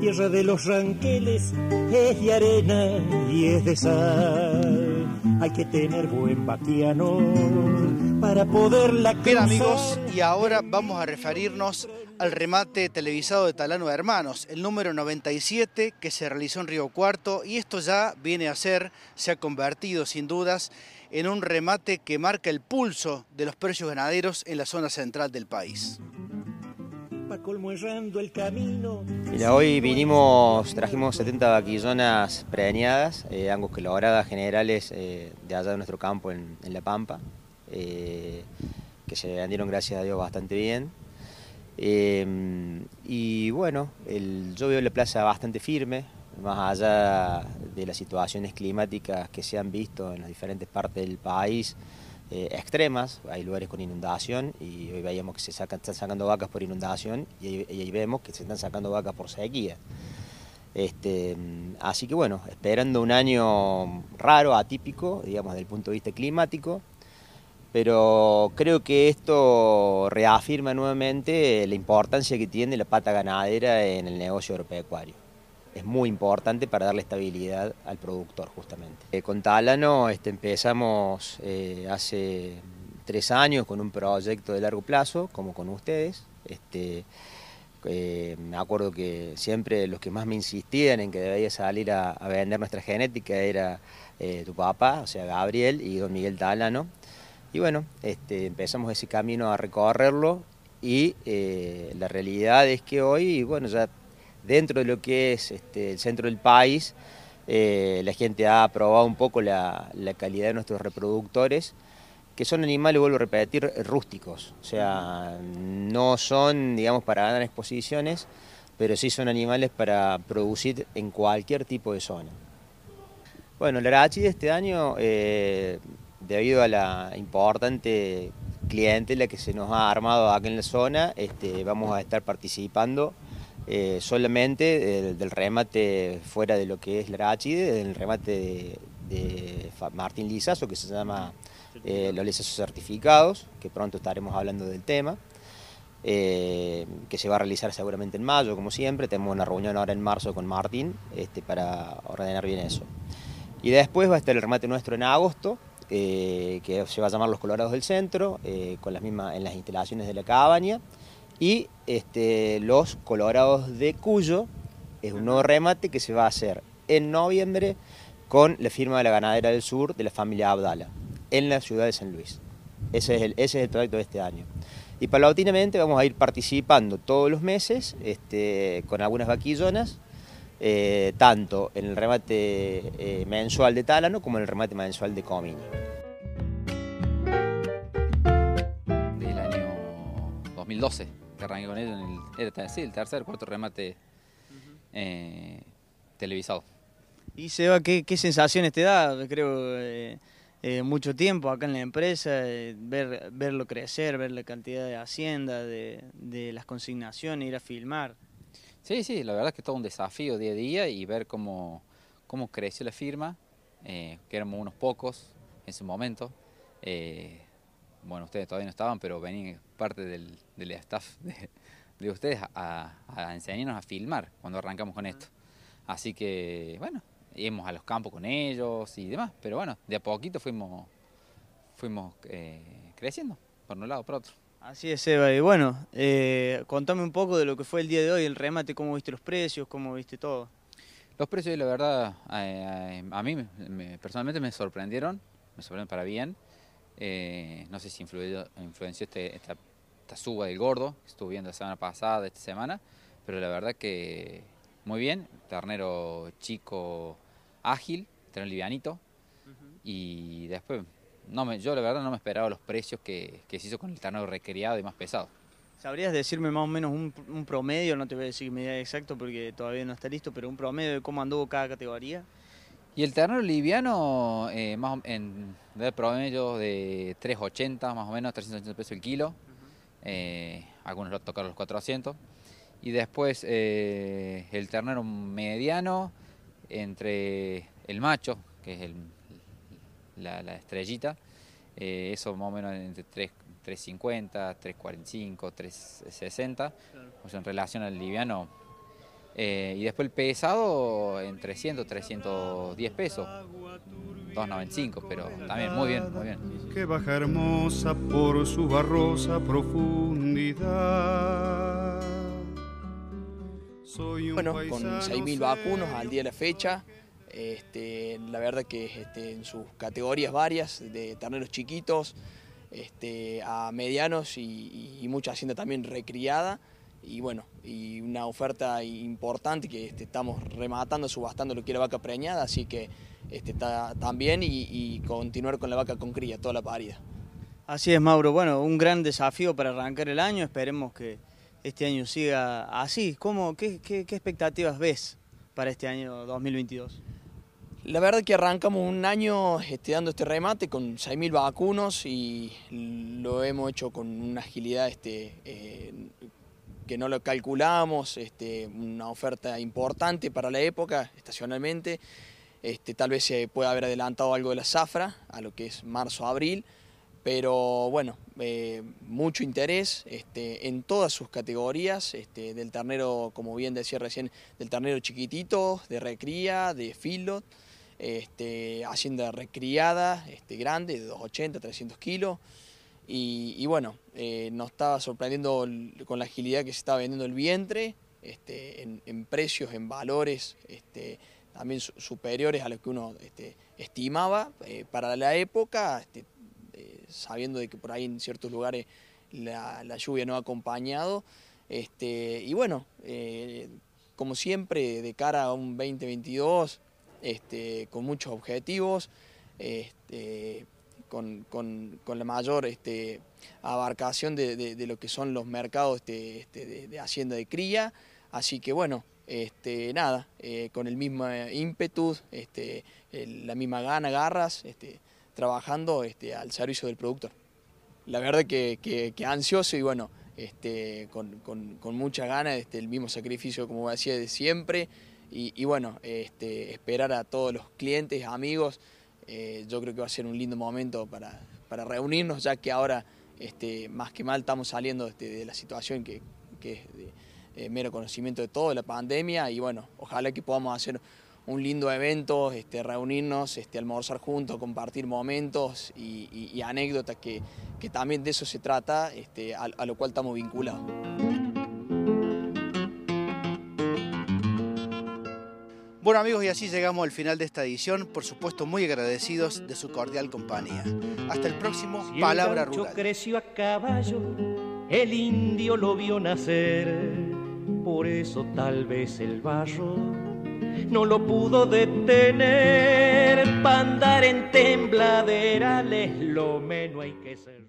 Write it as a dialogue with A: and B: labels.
A: Tierra de los ranqueles es de arena y es de sal. Hay que tener buen vaquiano para poderla cruzar.
B: Bien amigos, y ahora vamos a referirnos al remate televisado de Talano de Hermanos, el número 97 que se realizó en Río Cuarto y esto ya viene a ser, se ha convertido sin dudas en un remate que marca el pulso de los precios ganaderos en la zona central del país.
A: El camino.
C: Mira, hoy vinimos, trajimos 70 vaquillonas preñadas, eh, angus logradas generales eh, de allá de nuestro campo en, La Pampa, eh, que se vendieron gracias a Dios bastante bien. Eh, y bueno, el, yo veo la plaza bastante firme, más allá de las situaciones climáticas que se han visto en las diferentes partes del país, eh, extremas, hay lugares con inundación y hoy veíamos que se están sacando vacas por inundación y ahí, vemos que se están sacando vacas por sequía. Este, así que bueno, esperando un año raro, atípico, digamos, desde el punto de vista climático, pero creo que esto reafirma nuevamente la importancia que tiene la pata ganadera en el negocio agropecuario. Es muy importante para darle estabilidad al productor justamente. Eh, con Talano este, empezamos eh, hace tres años con un proyecto de largo plazo, como con ustedes. Este, eh, me acuerdo que siempre los que más me insistían en que debía salir a, a vender nuestra genética era tu papá, o sea, Gabriel y don Miguel Talano. Y bueno, este, empezamos ese camino a recorrerlo y eh, la realidad es que hoy, bueno, ya dentro de lo que es este, el centro del país, eh, la gente ha probado un poco la, calidad de nuestros reproductores, que son animales, vuelvo a repetir, rústicos. O sea, no son, digamos, para ganar exposiciones, pero sí son animales para producir en cualquier tipo de zona. Bueno, la de este año eh, debido a la importante clientela que se nos ha armado acá en la zona, este, vamos a estar participando eh, solamente del, remate fuera de lo que es la Arachide, del remate de, Martín Lizazo, que se llama eh, los lizazos certificados, que pronto estaremos hablando del tema. Eh, que se va a realizar seguramente en mayo, como siempre. Tenemos una reunión ahora en marzo con Martín este, para ordenar bien eso. Y después va a estar el remate nuestro en agosto, eh, que se va a llamar Los Colorados del Centro, eh, con las mismas, en las instalaciones de la cabaña, y este, Los Colorados de Cuyo, es un nuevo remate que se va a hacer en noviembre con la firma de la ganadera del sur de la familia Abdala, en la ciudad de San Luis. Ese es el, ese es el de este año. Y paulatinamente vamos a ir participando todos los meses este, con algunas vaquillonas eh, tanto en el remate eh, mensual de Tálano como en el remate mensual de Comini.
D: Del año 2012, que arranqué con ellos, en el, era, sí, el tercer, cuarto remate eh, televisado.
E: Y Seba, ¿qué, ¿qué, sensaciones te da? Creo mucho tiempo acá en la empresa, ver, verlo crecer, ver la cantidad de hacienda, de, de las consignaciones, ir a filmar.
D: Sí, sí, la verdad es que es todo un desafío día a día y ver cómo, cómo creció la firma, eh, que éramos unos pocos en su momento. Eh, bueno, ustedes todavía no estaban, pero venían parte del, staff de, ustedes a, enseñarnos a filmar cuando arrancamos con esto. Así que, bueno, íbamos a los campos con ellos y demás, pero bueno, de a poquito fuimos, fuimos eh, creciendo, por un lado, por otro.
E: Así es, Eva. Y bueno, eh, contame un poco de lo que fue el día de hoy, el remate, cómo viste los precios, cómo viste todo.
D: Los precios, la verdad, a mí personalmente me sorprendieron, me sorprendieron para bien. Eh, no sé si influenció este, esta, suba del gordo que estuve viendo la semana pasada, esta semana, pero la verdad que muy bien. Ternero chico, ágil, ternero livianito. Y después no me, yo la verdad no me esperaba los precios que, se hizo con el ternero recriado y más pesado.
E: ¿Sabrías decirme más o menos un, promedio? No te voy a decir medida exacto porque todavía no está listo, pero un promedio de cómo anduvo cada categoría.
D: Y el ternero liviano, eh, más en de promedio de 380 más o menos, 380 pesos el kilo. Eh, algunos lo tocaron los 400. Y después eh, el ternero mediano entre el macho, que es el la, estrellita, eh, eso más o menos entre 3, 350, 345, 360, o sea, en relación al liviano, Eh, y después el pesado en 300, 310 pesos. 2.95, pero también muy bien, muy bien.
F: Que baja hermosa por su barrosa profundidad.
G: bueno, con 6.000 vacunos al día de la fecha. Este, la verdad que este, en sus categorías varias, de terneros chiquitos este, a medianos y, y mucha hacienda también recriada y bueno, y una oferta importante que este, estamos rematando, subastando lo que era vaca preñada, así que este, está también y, y, continuar con la vaca con cría, toda la parida.
E: Así es, Mauro. Bueno, un gran desafío para arrancar el año, esperemos que este año siga así. ¿Cómo, qué, qué, qué expectativas ves para este año 2022?
G: La verdad que arrancamos un año este, dando este remate con 6.000 vacunos y lo hemos hecho con una agilidad este, eh, que no lo calculamos, este, una oferta importante para la época, estacionalmente. Este, tal vez se pueda haber adelantado algo de la zafra a lo que es marzo-abril, pero bueno, eh, mucho interés este, en todas sus categorías, este, del ternero, como bien decía recién, del ternero chiquitito, de recría, de filo, este, hacienda recriada, grande, de 280, 300 kilos, y, bueno, eh, nos estaba sorprendiendo con la agilidad que se estaba vendiendo el vientre, este, en, precios, en valores este, también superiores a lo que uno este, estimaba eh, para la época, eh, sabiendo de que por ahí en ciertos lugares la, lluvia no ha acompañado. Y bueno, como siempre, de cara a un 2022, este, con muchos objetivos, este, con, la mayor este, abarcación de, lo que son los mercados este, este, de, hacienda de cría. Así que bueno, este, nada, eh, con el mismo ímpetu, este, la misma gana, garras, este, trabajando este, al servicio del productor. La verdad que, que, ansioso y bueno, este, con, con, mucha gana, este, el mismo sacrificio como decía de siempre y, y bueno, este, esperar a todos los clientes, amigos, eh, yo creo que va a ser un lindo momento para, para reunirnos, ya que ahora este, más que mal estamos saliendo este, de la situación que, es de, eh, mero conocimiento de todo, la pandemia, y bueno, ojalá que podamos hacer un lindo evento, este, reunirnos, este, almorzar juntos, compartir momentos y, anécdotas que, que, también de eso se trata, este, a lo cual estamos vinculados.
B: Bueno amigos, y así llegamos al final de esta edición, por supuesto muy agradecidos de su cordial compañía. Hasta el próximo
A: si
B: Palabra
A: el
B: Rural.
A: creció a caballo, el indio lo vio nacer, por eso tal vez el barro no lo pudo detener, para andar en tembladerales lo menos hay que ser.